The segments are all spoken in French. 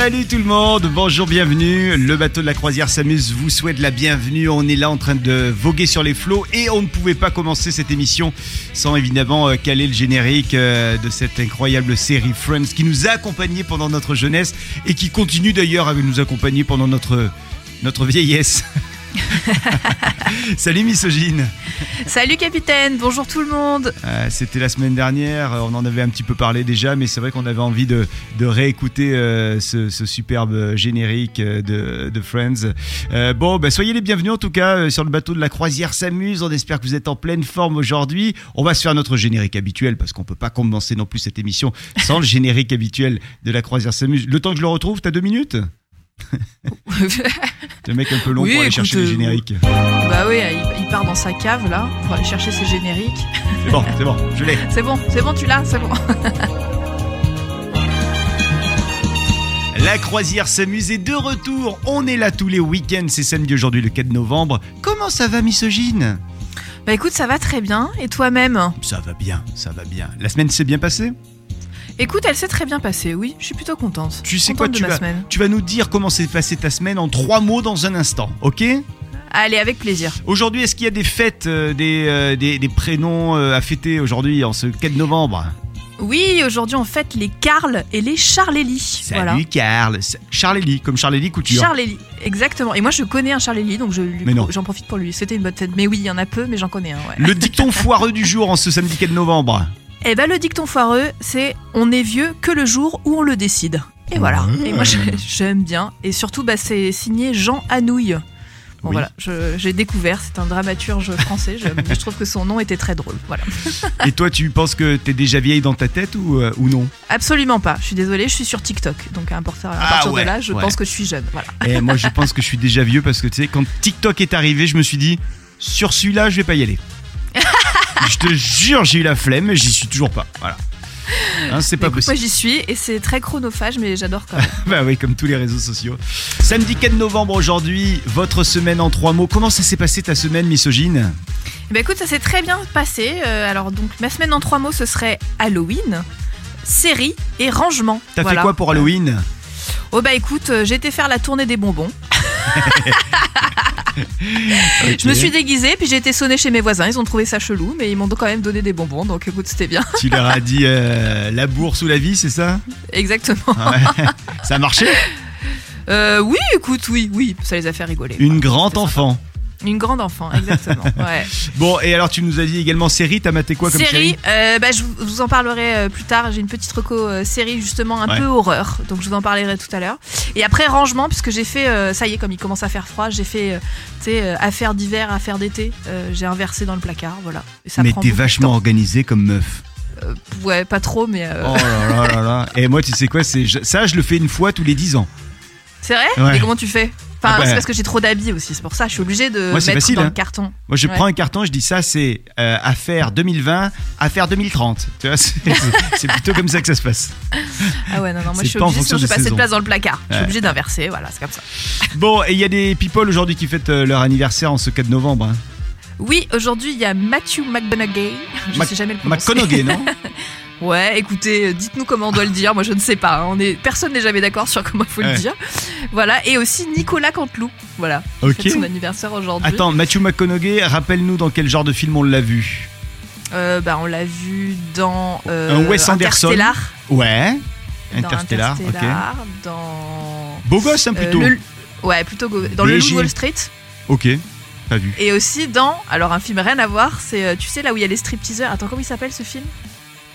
Salut tout le monde, bonjour, bienvenue. Le bateau de la croisière s'amuse, vous souhaite la bienvenue. On est là en train de voguer sur les flots et on ne pouvait pas commencer cette émission sans évidemment euh, caler le générique euh, de cette incroyable série Friends qui nous a accompagnés pendant notre jeunesse et qui continue d'ailleurs à nous accompagner pendant notre, notre vieillesse. Salut misogyne. Salut capitaine, bonjour tout le monde. Euh, C'était la semaine dernière, euh, on en avait un petit peu parlé déjà, mais c'est vrai qu'on avait envie de, de réécouter euh, ce, ce superbe générique de, de Friends. Euh, bon, bah, soyez les bienvenus en tout cas sur le bateau de la croisière s'amuse. On espère que vous êtes en pleine forme aujourd'hui. On va se faire notre générique habituel parce qu'on peut pas commencer non plus cette émission sans le générique habituel de la croisière s'amuse. Le temps que je le retrouve, t'as deux minutes? Le mec un peu long Oui, pour aller écoute, chercher les euh, génériques. bah oui, il, il part dans sa cave là pour aller chercher ses génériques. C'est bon, c'est bon, je l'ai. C'est bon, c'est bon, tu l'as, c'est bon. La croisière s'amuse est de retour. On est là tous les week-ends. C'est samedi aujourd'hui, le 4 novembre. Comment ça va, misogyne? Bah écoute, ça va très bien. Et toi-même? Ça va bien, ça va bien. La semaine s'est bien passée? Écoute, elle s'est très bien passée, oui. Je suis plutôt contente. Tu sais Contente quoi de tu ma vas, semaine. tu vas nous dire comment s'est passée ta semaine en trois mots dans un instant, ok? Allez, avec plaisir. Aujourd'hui, est-ce qu'il y a des fêtes, euh, des, euh, des, des prénoms euh, à fêter aujourd'hui, en ce 4 novembre? Oui, aujourd'hui on fête les Carl et les Charlélie. Salut Voilà. Karl. Charlélie, comme Charlélie Couture. Charlélie, exactement. Et moi je connais un Charlélie, donc je j'en profite pour lui. C'était une bonne fête. Mais oui, il y en a peu, mais j'en connais un, ouais. Le dicton foireux du jour en ce samedi 4 novembre? Eh ben le dicton foireux, c'est on est vieux que le jour où on le décide. Et voilà. Et moi j'ai- j'aime bien. Et surtout, bah, c'est signé Jean Anouilh. Bon Oui. voilà, j'ai découvert, c'est un dramaturge français. Je, je trouve que son nom était très drôle. Voilà. Et toi, tu penses que t'es déjà vieille dans ta tête ou, euh, ou non? Absolument pas. Je suis désolée, je suis sur TikTok. Donc à partir, à Ah partir ouais, de là, je ouais. pense que je suis jeune. Voilà. Et moi, je pense que je suis déjà vieux parce que tu sais, quand TikTok est arrivé, je me suis dit, sur celui-là, je vais pas y aller. Je te jure, j'ai eu la flemme, mais j'y suis toujours pas. Voilà. Hein, c'est pas Écoute, moi possible. j'y suis et c'est très chronophage, mais j'adore quand même. Bah oui, comme tous les réseaux sociaux. Samedi 4 novembre aujourd'hui, votre semaine en trois mots. Comment ça s'est passé ta semaine, misogyne? Eh ben écoute, ça s'est très bien passé. Euh, alors donc ma semaine en trois mots, ce serait Halloween, série et rangement. T'as Voilà. fait quoi pour Halloween? Oh bah écoute, euh, j'ai été faire la tournée des bonbons. Je me suis déguisée, puis j'ai été sonnée chez mes voisins. Ils ont trouvé ça chelou, mais ils m'ont quand même donné des bonbons, donc écoute, c'était bien. Tu leur as dit euh, la bourse ou la vie, c'est ça? Exactement. Ouais. Ça a marché? Euh, oui, écoute, oui, oui, ça les a fait rigoler. Une grande enfant. sympa. Une grande enfant, exactement. Ouais. Bon, et alors tu nous as dit également série, t'as maté quoi comme série, série, euh, bah, je vous- en parlerai euh, plus tard. J'ai une petite reco euh, série justement un Ouais. peu horreur, donc je vous en parlerai tout à l'heure. Et après rangement, puisque j'ai fait, euh, ça y est, comme il commence à faire froid, j'ai fait, euh, tu sais, affaires d'hiver, affaires d'été. J'ai inversé dans le placard, voilà. Et ça Mais t'es vachement organisée comme meuf. Ouais, pas trop, mais euh, Oh là là là là. Et moi, tu sais quoi, c'est ça, je le fais une fois tous les 10 ans. C'est vrai. Ouais. Mais comment tu fais Enfin, Ah bah. c'est parce que j'ai trop d'habits aussi. C'est pour ça, je suis obligée de Moi, c'est mettre facile, dans hein. le carton. Moi, je Ouais. prends un carton, je dis ça, c'est euh, affaire 2020, affaire 2030. Tu vois, c'est c'est plutôt comme ça que ça se passe. Ah ouais, non, non, moi C'est je suis pas en obligée, fonction sinon des de saisons. place dans le placard. Je Ouais. suis obligée d'inverser, voilà, c'est comme ça. Bon, et il y a des people aujourd'hui qui fêtent euh, leur anniversaire en ce 4 novembre. Hein. Oui, aujourd'hui il y a Matthew McConaughey. Je Mac- sais jamais le prononcer. McConaughey, non Ouais, écoutez, euh, dites-nous comment on doit le dire. Moi, je ne sais pas. hein. On est personne n'est jamais d'accord sur comment il faut Ouais. le dire. Voilà, et aussi Nicolas Canteloup. Voilà, Ok. fête son anniversaire aujourd'hui. Attends, Matthew McConaughey, rappelle-nous dans quel genre de film on l'a vu. Euh, bah, on l'a vu dans euh, Un Wes Anderson. Interstellar. Ouais. Dans Interstellar, ok. Interstellar, Dans Beau gosse, hein, euh, plutôt. le- Ouais, plutôt go- dans le Léger. Loup Wall Street. Ok, pas vu. Et aussi dans, alors un film rien à voir, c'est, tu sais, là où il y a les stripteaseurs. Attends, comment il s'appelle ce film?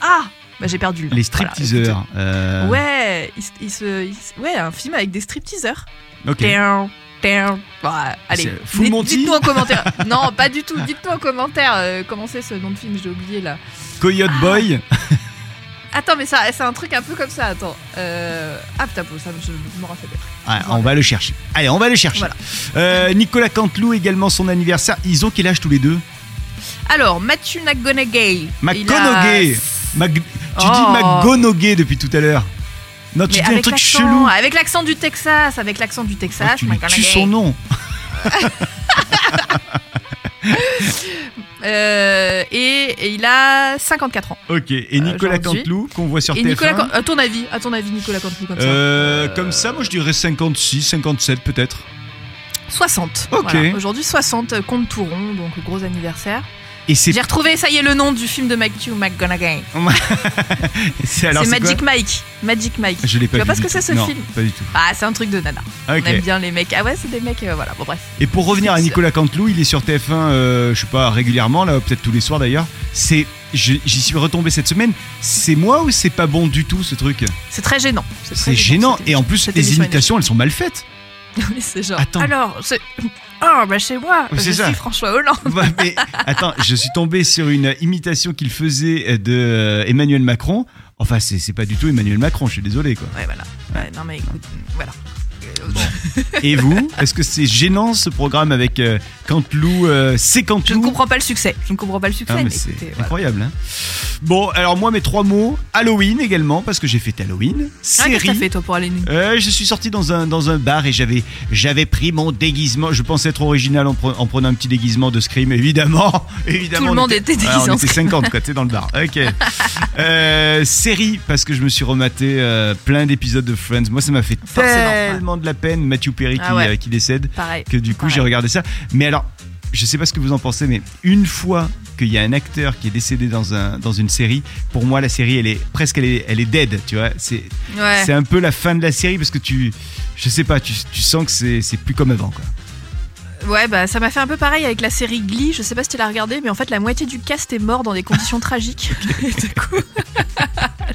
Ah Bah j'ai perdu le. Les Voilà, stripteaseurs. euh, écoute. Ouais, il, se- il se, il se- ouais, un film avec des stripteaseurs. Ok. Down, down. Bon, allez, Full Monty dites-nous en commentaire. non, pas du tout. Dites-nous en commentaire euh, comment c'est ce nom de film, j'ai oublié là. Coyote Boy. Attends, mais ça, c'est un truc un peu comme ça. Attends. Euh... Ah putain, ça, je, je me rappelle. Ouais, on va le chercher. Allez, on va le chercher. Voilà. Euh, Nicolas Canteloup également son anniversaire. Ils ont quel âge tous les deux? Alors, Matthew McGonaghy. McConaughey. Mag- Tu Oh. dis McGonaghy depuis tout à l'heure. Non, tu Mais dis un truc chelou. avec l'accent du Texas, avec l'accent du Oh, Texas, tu lui McGonaghy. tues son nom. Euh, et, et il a 54 ans. Ok. Et Nicolas aujourd'hui. Canteloup qu'on voit sur Et TF1. Nicolas, à ton avis, à ton avis, Nicolas Canteloup comme ça Euh, comme ça, moi je dirais 56, 57 peut-être. 60. Ok. Voilà. Aujourd'hui 60, euh, compte tout rond, donc gros anniversaire. J'ai retrouvé, ça y est, le nom du film de Matthew McGonaghy. c'est Magic Mike. Magic Mike. Je l'ai pas Tu vois vu pas ce que c'est ce Non, film Pas du tout. Ah, c'est un truc de nana. On Ok. aime bien les mecs. Ah ouais, c'est des mecs, euh, voilà. Bon, bref. Et pour revenir à Nicolas Canteloup, il est sur TF1, euh, je sais pas, régulièrement, là, peut-être tous les soirs d'ailleurs. C'est, j'y suis retombé cette semaine. C'est moi ou c'est pas bon du tout ce truc C'est très gênant. C'est gênant. Et en plus, les imitations, elles sont mal faites. Oui, c'est genre. Attends. Alors. Oh, bah chez moi, Oui, je c'est ça. suis François Hollande. Mais attends, je suis tombé sur une imitation qu'il faisait de euh, Emmanuel Macron. Enfin, c'est, c'est pas du tout Emmanuel Macron, je suis désolé quoi. Ouais, voilà. Ouais, non, mais écoute, voilà. Euh, Et vous, est-ce que c'est gênant ce programme avec euh, Canteloup, euh, c'est Je Canteloup ne comprends pas le succès. Je ne comprends pas le succès, Ah, mais, c'est écoutez, voilà. incroyable. hein. Bon, alors moi, mes trois mots Halloween également, parce que j'ai fait Halloween. Ah, qu'est-ce que Série. fait toi pour aller nous Euh, je suis sorti dans un, dans un bar et j'avais, j'avais pris mon déguisement. Je pensais être original en, pre- en prenant un petit déguisement de Scream, évidemment. évidemment Tout le on monde était déguisé Ouais, on en était Scream. 50 quoi, dans le bar. Ok. Euh, série, parce que je me suis rematé euh, plein d'épisodes de Friends. Moi, ça m'a fait Forcément, ouais. Tellement de la peine. Matthew Perry Ah qui, ouais. euh, qui décède Pareil. que du coup j'ai regardé ça. Mais alors, je sais pas ce que vous en pensez, mais une fois qu'il y a un acteur qui est décédé dans, un, dans une série, pour moi la série elle est presque elle est, elle est dead, tu vois. C'est Ouais. c'est un peu la fin de la série parce que tu, je sais pas, tu, tu sens que c'est plus comme avant quoi. Ouais, bah ça m'a fait un peu pareil avec la série Glee. Je sais pas si tu l'as regardé, mais en fait la moitié du cast est mort dans des conditions tragiques. Et du coup,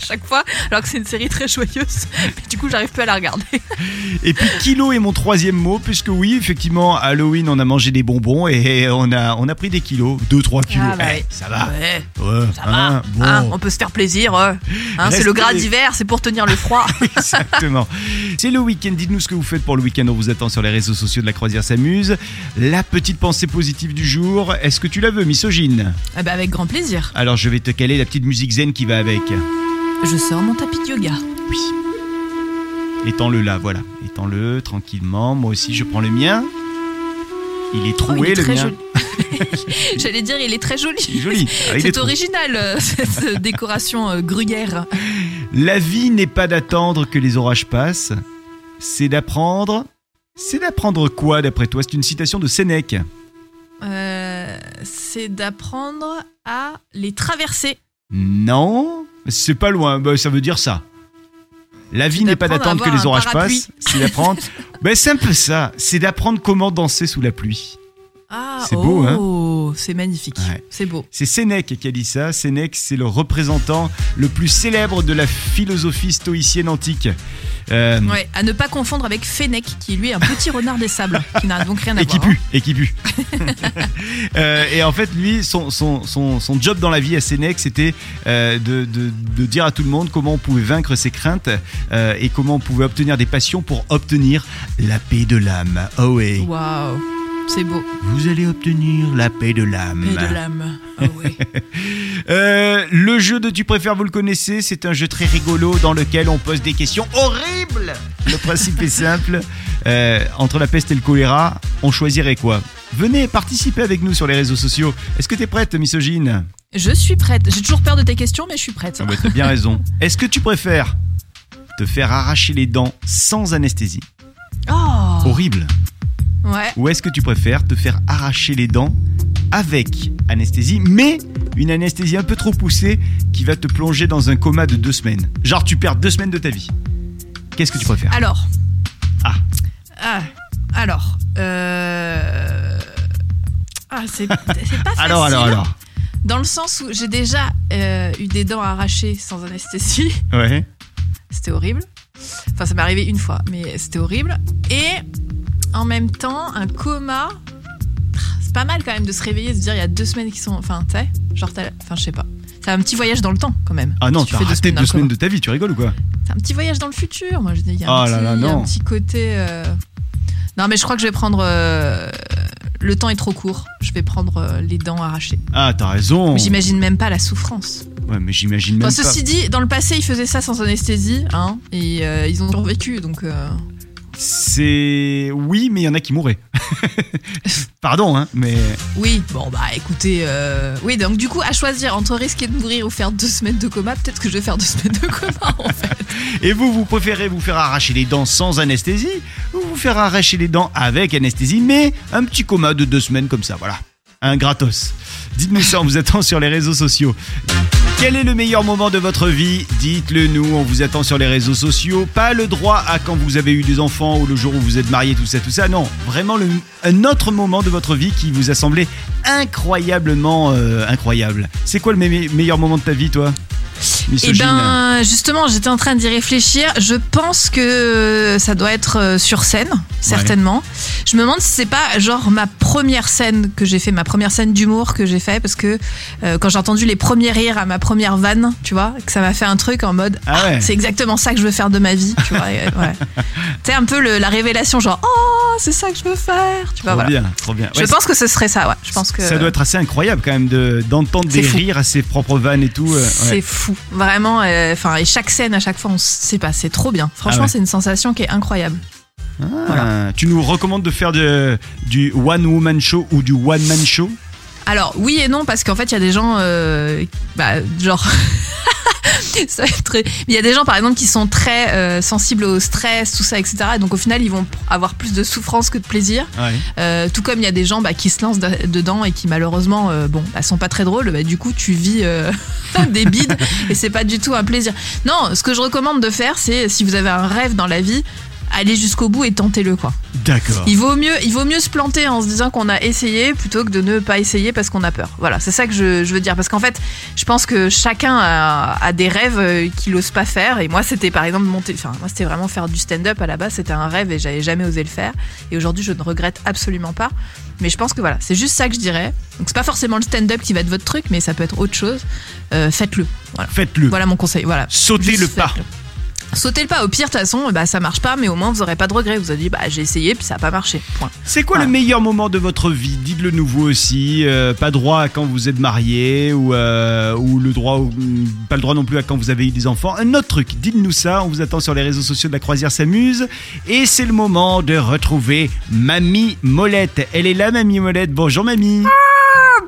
chaque fois, alors que c'est une série très joyeuse, mais du coup j'arrive plus à la regarder. Et puis kilo est mon troisième mot puisque oui effectivement Halloween on a mangé des bonbons et on a on a pris des kilos, 2-3 kilos. Ah, bah Eh, ça va. Ouais, Ouais, ça hein, va. bon. Hein, on peut se faire plaisir. euh. Hein, c'est le gras d'hiver, c'est pour tenir le froid. Exactement. C'est le week-end. Dites-nous ce que vous faites pour le week-end. On vous attend sur les réseaux sociaux de la Croisière s'amuse. La petite pensée positive du jour. Est-ce que tu la veux, misogyne? Ah bah avec grand plaisir. Alors je vais te caler la petite musique zen qui va avec. Je sors mon tapis de yoga. Oui. Étends-le là, voilà. Étends-le tranquillement. Moi aussi, je prends le mien. Il est Oh, troué il est le très mien. joli. J'allais dire, il est très joli. Il est joli. Ah, C'est original, euh, cette décoration euh, gruyère. La vie n'est pas d'attendre que les orages passent. C'est d'apprendre. C'est d'apprendre quoi d'après toi? C'est une citation de Sénèque. Euh, c'est d'apprendre à les traverser. Non, c'est pas loin. Bah, ça veut dire ça. La vie n'est pas d'attendre que les orages parapluie. passent. C'est d'apprendre. ben, c'est un peu ça. C'est d'apprendre comment danser sous la pluie. Ah, C'est beau, hein oh, C'est magnifique. Ouais. C'est beau. C'est Sénèque qui a dit ça. Sénèque, c'est le représentant le plus célèbre de la philosophie stoïcienne antique. Euh, Ouais, à ne pas confondre avec Fennec, qui lui est un petit renard des sables, qui n'a donc rien à Et qui voir. hein. pue, et qui pue. Euh, et en fait, lui, son, son, son, son job dans la vie à Sénèque, c'était euh, de, de, de dire à tout le monde comment on pouvait vaincre ses craintes et comment on pouvait obtenir des passions pour obtenir la paix de l'âme. Oh ouais. Waouh, c'est beau. Vous allez obtenir la paix de l'âme. Et de l'âme. Oh ouais. Euh, le jeu de Tu préfères, vous le connaissez, c'est un jeu très rigolo dans lequel on pose des questions horribles. Le principe est simple. Euh, entre la peste et le choléra, on choisirait quoi? Venez participer avec nous sur les réseaux sociaux. Est-ce que t'es prête, misogyne? Je suis prête. J'ai toujours peur de tes questions, mais je suis prête. Ah bah, T'as bien raison. Est-ce que tu préfères te faire arracher les dents sans anesthésie? Oh Horrible. Ouais. Ou est-ce que tu préfères te faire arracher les dents avec anesthésie, mais une anesthésie un peu trop poussée qui va te plonger dans un coma de deux semaines? Genre, tu perds deux semaines de ta vie. Qu'est-ce que tu préfères? Alors. Ah. Ah. Alors. Euh... Ah, c'est pas facile. Alors, alors, alors. Dans le sens où j'ai déjà euh, eu des dents arrachées sans anesthésie. Ouais. C'était horrible. Enfin, ça m'est arrivé une fois, mais c'était horrible. Et en même temps, un coma. C'est pas mal quand même de se réveiller et se dire il y a deux semaines qui sont. Enfin, tu sais, genre, t'as- enfin, je sais pas. C'est un petit voyage dans le temps quand même. Ah non, Tu t'as fais deux semaines deux de ta vie, tu rigoles ou quoi C'est un petit voyage dans le futur, moi je dis. Il y a un, Oh petit, là un petit côté. euh, Non, mais je crois que je vais prendre euh, le temps est trop court. Je vais prendre euh, les dents arrachées. Ah, t'as raison. J'imagine même pas la souffrance. Ouais, mais j'imagine même pas. ceci dit, dans le passé, ils faisaient ça sans anesthésie, hein, et ils ont survécu, donc. C'est oui, mais il y en a qui mourraient. Pardon, hein, mais Oui, bon bah écoutez, euh, oui donc du coup à choisir entre risquer de mourir ou faire deux semaines de coma, peut-être que je vais faire deux semaines de coma en fait. et vous, vous préférez vous faire arracher les dents sans anesthésie ou vous faire arracher les dents avec anesthésie, mais un petit coma de deux semaines comme ça, voilà, un gratos. Dites-nous ça, on vous attend sur les réseaux sociaux. Quel est le meilleur moment de votre vie? Dites-le nous, on vous attend sur les réseaux sociaux. Pas le droit à quand vous avez eu des enfants ou le jour où vous êtes marié, tout ça, tout ça. Non, vraiment le, un autre moment de votre vie qui vous a semblé incroyablement euh, incroyable. C'est quoi le me- meilleur moment de ta vie, toi? Et Misogyne. ben justement j'étais en train d'y réfléchir, je pense que ça doit être euh, sur scène, certainement. Je me demande si c'est pas genre ma première scène que j'ai fait, ma première scène d'humour que j'ai fait, parce que euh, quand j'ai entendu les premiers rires à ma première vanne, tu vois, que ça m'a fait un truc en mode Ah ouais. c'est exactement ça que je veux faire de ma vie, tu vois. ouais. C'est un peu le- la révélation, genre oh c'est ça que je veux faire, tu vois. Trop Voilà. bien, trop bien. Je pense que ce serait ça, ouais. Je pense que Ça doit être assez incroyable quand même de- d'entendre des fou. rires à ses propres vannes et tout. euh, c'est fou, vraiment. euh, Enfin, et chaque scène, à chaque fois, on sait pas, c'est trop bien. Franchement, Ah c'est une sensation qui est incroyable. Ah, Tu nous recommandes de faire de- du one woman show ou du one man show? Alors, oui et non, parce qu'en fait, il y a des gens, euh, bah, genre. ça très- Il y a des gens, par exemple, qui sont très euh, sensibles au stress, tout ça, etc. Et donc, au final, ils vont avoir plus de souffrance que de plaisir. Ouais. Euh, tout comme il y a des gens bah, qui se lancent de- dedans et qui, malheureusement, bon, bah, sont pas très drôles. Bah, du coup, tu vis des bides et c'est pas du tout un plaisir. Non, ce que je recommande de faire, c'est si vous avez un rêve dans la vie, allez jusqu'au bout et tentez-le, quoi. D'accord. Il vaut mieux, il vaut mieux se planter en se disant qu'on a essayé plutôt que de ne pas essayer parce qu'on a peur. Voilà, c'est ça que je, je veux dire. Parce qu'en fait, je pense que chacun a, a des rêves euh, qu'il n'ose pas faire. Et moi, c'était par exemple monter. Enfin, moi, c'était vraiment faire du stand-up à la base. C'était un rêve et j'avais jamais osé le faire. Et aujourd'hui, je ne regrette absolument pas. Mais je pense que voilà, c'est juste ça que je dirais. Donc, c'est pas forcément le stand-up qui va être votre truc, mais ça peut être autre chose. Euh, Faites-le. Voilà. Faites-le. Voilà mon conseil. Voilà. Sautez Juste le pas. Sautez le pas. Au pire, de toute façon, bah, ça marche pas, mais au moins vous aurez pas de regret. Vous avez dit, bah, j'ai essayé, puis ça a pas marché. Point. C'est quoi Voilà. le meilleur moment de votre vie? Dites-le nouveau aussi. euh, pas droit à quand vous êtes marié ou, euh, ou le droit, au- pas le droit non plus à quand vous avez eu des enfants. Un autre truc. Dites-nous ça. On vous attend sur les réseaux sociaux de la Croisière s'amuse. Et c'est le moment de retrouver Mamie Molette. Elle est là, Mamie Molette. Bonjour, Mamie. Ah,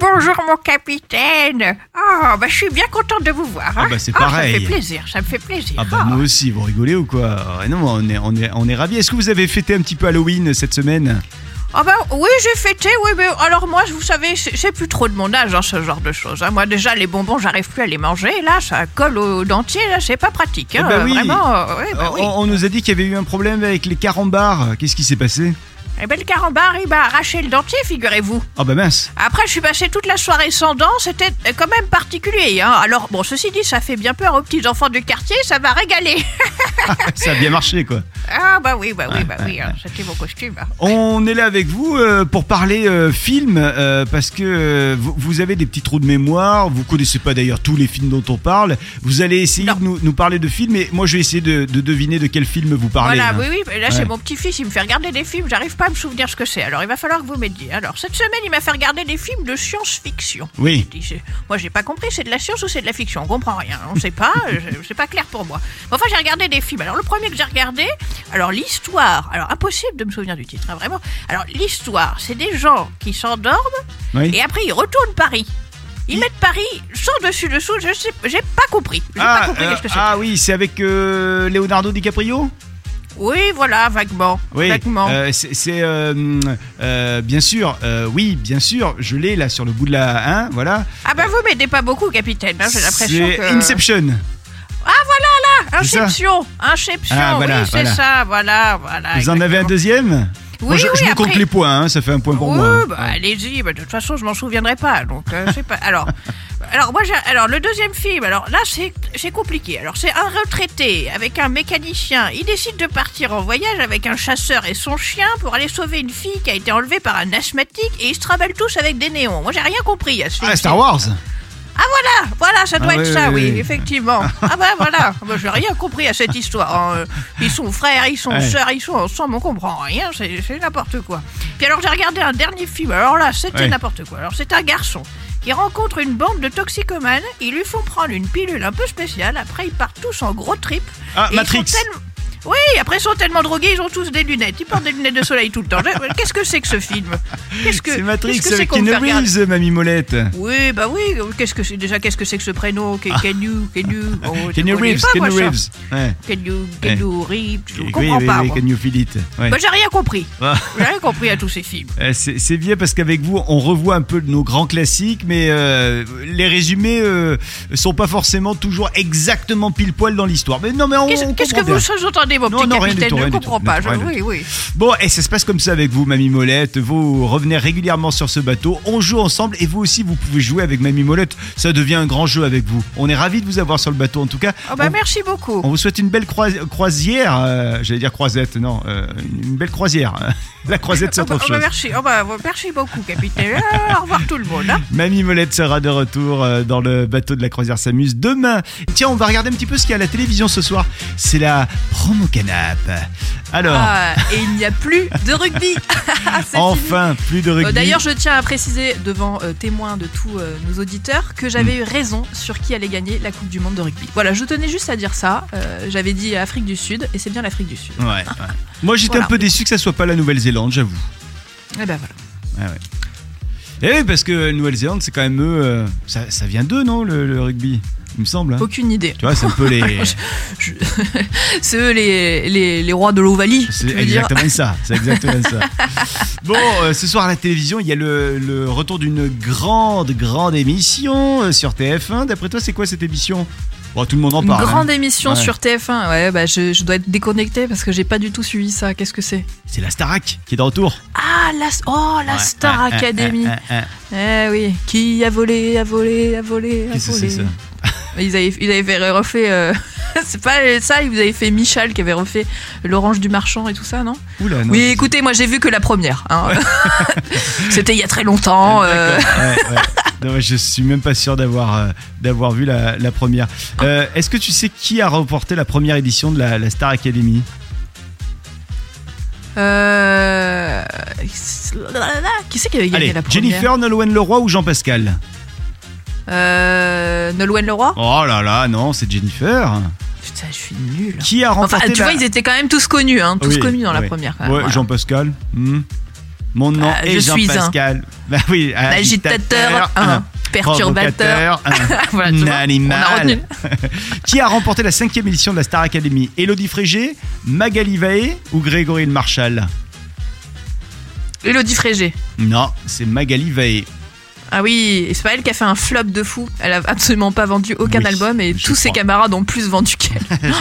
bonjour mon capitaine. Ah, bah, je suis bien contente de vous voir. hein. Ah, bah, c'est Ça pareil. me fait plaisir, ça me fait plaisir. Ah bah Ah. nous aussi, vous rigolez ou quoi? Non, on est, on est, on est ravis. Est-ce que vous avez fêté un petit peu Halloween cette semaine? Ah bah oui, j'ai fêté, oui, mais alors moi, vous savez, c'est plus trop de mon âge, hein, ce genre de choses. hein. Moi, déjà, les bonbons, j'arrive plus à les manger. Là, ça colle au dentier, là, c'est pas pratique. hein. Eh bah oui. Vraiment, euh, ouais, bah on, oui. on nous a dit qu'il y avait eu un problème avec les carambars. Qu'est-ce qui s'est passé? Eh ben, le carambar, il m'a arraché le dentier, figurez-vous. Ah bah mince. Après, je suis passé toute la soirée sans dents, c'était quand même particulier. Hein. Alors, bon, ceci dit, ça fait bien peur aux petits enfants du quartier, ça m'a régalé. Ça a bien marché quoi. ah bah oui, bah oui, bah oui, hein, c'était mon costume. hein. On est là avec vous euh, pour parler euh, film euh, parce que euh, vous, vous avez des petits trous de mémoire. Vous connaissez pas d'ailleurs tous les films dont on parle. Vous allez essayer Non. de nous, nous parler de films et moi je vais essayer de, de deviner de quel film vous parlez. Voilà, hein. oui, oui, mais là Ouais. c'est mon petit-fils, il me fait regarder des films, j'arrive pas à me souvenir ce que c'est. Alors il va falloir que vous m'aidiez. Alors cette semaine, il m'a fait regarder des films de science-fiction. Oui. Je dis, c'est- Moi j'ai pas compris, c'est de la science ou c'est de la fiction? On comprend rien, on sait pas, c'est pas clair pour moi. Mais enfin, j'ai regardé des films. Alors le premier que j'ai regardé, alors l'histoire, alors impossible de me souvenir du titre, hein, vraiment. Alors l'histoire, c'est des gens qui s'endorment Oui. et après ils retournent Paris. Ils Il- mettent Paris sans dessus dessous, je sais, j'ai pas compris. J'ai pas compris euh, qu'est-ce que c'est. ah oui, c'est avec euh, Leonardo DiCaprio? Oui, voilà, vaguement. Oui, vaguement. euh, c'est euh, euh, bien sûr, oui, bien sûr, je l'ai là sur le bout de la, hein, voilà. Ah bah vous m'aidez pas beaucoup, capitaine. hein, J'ai l'impression que. Inception. Ah, c'est ça Inception, Inception. Ah, voilà, oui, c'est voilà. ça. Voilà, voilà. Vous en avez un deuxième? Oui, Moi, je, oui, je me compte les points, hein, ça fait un point pour oui, moi. hein. bah, allez-y. bah, de toute façon, je m'en souviendrai pas. Donc, euh, c'est pas. Alors, alors moi, j'ai- alors le deuxième film. Alors là, c'est c'est compliqué. Alors, c'est un retraité avec un mécanicien. Il décide de partir en voyage avec un chasseur et son chien pour aller sauver une fille qui a été enlevée par un asthmatique et ils se travaillent tous avec des néons. Moi, j'ai rien compris à ce film. Ah, Star Wars Ah voilà, ça doit Ah être oui, ça, oui, oui, oui. effectivement. ah bah voilà, bah, j'ai rien compris à cette histoire. hein. Euh, Ils sont frères, ils sont Ouais. sœurs, ils sont ensemble, on comprend rien, c'est c'est n'importe quoi. Puis alors j'ai regardé un dernier film, alors là c'était Ouais. n'importe quoi. Alors c'est un garçon qui rencontre une bande de toxicomanes, ils lui font prendre une pilule un peu spéciale, après ils partent tous en gros trip. Ah, ils Matrix. sont tellement- Oui, après ils sont tellement drogués, ils ont tous des lunettes, ils portent des lunettes de soleil tout le temps. Qu'est-ce que c'est que ce film? Qu'est-ce que C'est Matrix qu'est-ce que c'est avec qu'on me Keanu fait regarder Reeves, Mamie Molette. oui, bah oui, qu'est-ce que c'est déjà qu'est-ce que c'est que ce prénom? Can you, can you, oh, je Keanu connais Reeves, pas, moi, Keanu ça. Reeves. Ouais. You Reeves, je Oui, comprends oui, pas. oui, moi. Can you feel it Ouais. Bah, j'ai rien compris. Ah. J'ai rien compris à tous ces films. Euh, C'est c'est bien parce qu'avec vous, on revoit un peu de nos grands classiques, mais euh, les résumés euh, sont pas forcément toujours exactement pile poil dans l'histoire. Mais non, mais on, Qu'est-ce on qu'est-ce que comprend vous bien. Sous-entendez, mon Non, petit non, capitaine tout, Je ne comprends pas. je- oui, oui. Bon, et ça se passe comme ça avec vous, Mamie Molette. Vous revenez régulièrement sur ce bateau. On joue ensemble et vous aussi, vous pouvez jouer avec Mamie Molette. Ça devient un grand jeu avec vous. On est ravis de vous avoir sur le bateau en tout cas. Ah bah On- merci beaucoup. On vous souhaite une belle croi- croisière. euh, J'allais dire croisette, non. euh, une belle croisière. La croisette, c'est Ah bah, autre ah bah, chose. merci. Ah bah, merci beaucoup, capitaine. Au revoir tout le monde. hein. Mamie Molette sera de retour euh, dans le bateau de la croisière s'amuse demain. Tiens, on va regarder un petit peu ce qu'il y a à la télévision ce soir. C'est la promo canap. Alors, Ah, et il n'y a plus de rugby. Fini. enfin, plus de rugby. Euh, D'ailleurs, je tiens à préciser devant euh, témoins de tous euh, nos auditeurs que j'avais eu raison sur qui allait gagner la Coupe du Monde de rugby. Voilà, je tenais juste à dire ça. Euh, j'avais dit Afrique du Sud et c'est bien l'Afrique du Sud. Ouais, ouais. Moi, j'étais Voilà. un peu déçu que ça soit pas la Nouvelle-Zélande, j'avoue. Et ben voilà. Eh oui, parce que Nouvelle-Zélande, c'est quand même eux. ça, ça vient d'eux, non, le, le rugby? Il me semble. hein. Aucune idée. Tu vois, c'est un peu les. Je- c'est eux les, les, les rois de l'Ovalie. C'est exactement ça. C'est exactement ça. Bon, euh, ce soir à la télévision, il y a le, le retour d'une grande, grande émission euh, sur TF1. D'après toi, c'est quoi cette émission? Bon, tout le monde en Une parle. hein. grande émission Ouais. sur TF1. Ouais, bah je, je dois être déconnecté parce que j'ai pas du tout suivi ça. Qu'est-ce que c'est? C'est la Starac qui est de retour. Ah, la, oh, la Ouais, Star Academy. Eh oui, qui a volé, a volé, a volé, a Qu'est-ce que volé. c'est ça? Ils avaient, ils avaient fait refait. euh, c'est pas ça, ils avaient fait Michel qui avait refait l'Orange du Marchand et tout ça, non Oula, non. Oui, écoutez, moi j'ai vu que la première. hein. C'était il y a très longtemps. euh, Ouais, ouais. Non, je suis même pas sûr d'avoir euh, d'avoir vu la, la première. Euh, Est-ce que tu sais qui a remporté la première édition de la, la Star Academy? Euh, Qui c'est qui avait gagné Allez, la première? Jennifer, Nolwenn Leroy ou Jean-Pascal? Euh, Nolwenn Leroy Oh là là, non, c'est Jennifer. Putain, je suis nulle. Qui a remporté Enfin, tu la... vois, ils étaient quand même tous connus, hein, tous Oui, connus dans la oui. première. quand même, Ouais, voilà. Jean-Pascal. hmm. Mon nom Ah, est je suis un- Jean-Pascal. Bah oui, Agitateur, un un perturbateur. provocateur, un Voilà, tu vois, on a animal. retenu. Qui a remporté la cinquième édition de la Star Academy? Elodie Frégé, Magali Vaé ou Grégory Le Marchal? Elodie Frégé. Non, c'est Magali Vaé. Ah oui, c'est pas elle qui a fait un flop de fou. Elle a absolument pas vendu aucun Oui, album et tous ses camarades ont plus vendu qu'elle.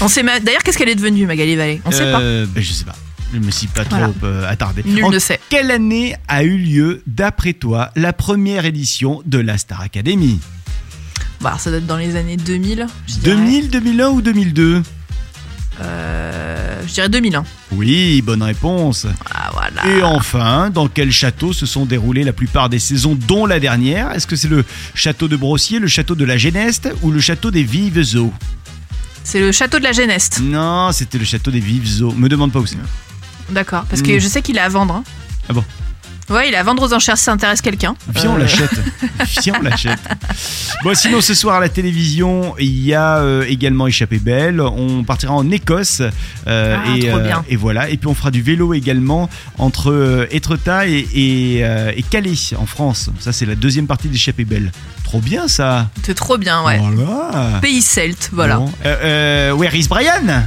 On sait ma- D'ailleurs, qu'est-ce qu'elle est devenue, Magali Vallée? On sait pas. Euh, ben, je sais pas. Je me suis pas trop euh, attardé. Nul En ne sait. quelle année a eu lieu, d'après toi, la première édition de la Star Academy? Bah, ça doit être dans les années 2000. Je dirais. 2000, 2001 ou 2002 Euh, Je dirais 2001. Oui, bonne réponse. Ah voilà. Et enfin, dans quel château se sont déroulées la plupart des saisons, dont la dernière? Est-ce que c'est le château de Brossier, le château de la Geneste ou le château des Vives Eaux C'est le château de la Geneste. Non, c'était le château des Vives Eaux. Me demande pas où c'est. D'accord. Parce que Mm. je sais qu'il est à vendre. hein. Ah bon? Ouais, il est à vendre aux enchères si ça intéresse quelqu'un. Viens, on Euh, l'achète. Viens, on l'achète. Bon, sinon, ce soir à la télévision, il y a euh, également Échappée Belle. On partira en Écosse. euh, Ah, et, trop bien. et voilà. Et puis, on fera du vélo également entre euh, Étretat et, et, euh, et Calais, en France. Ça, c'est la deuxième partie d'Échappée Belle. Trop bien, ça. C'est trop bien, ouais. Voilà. Pays celte, voilà. Bon. Euh, euh, where is Brian?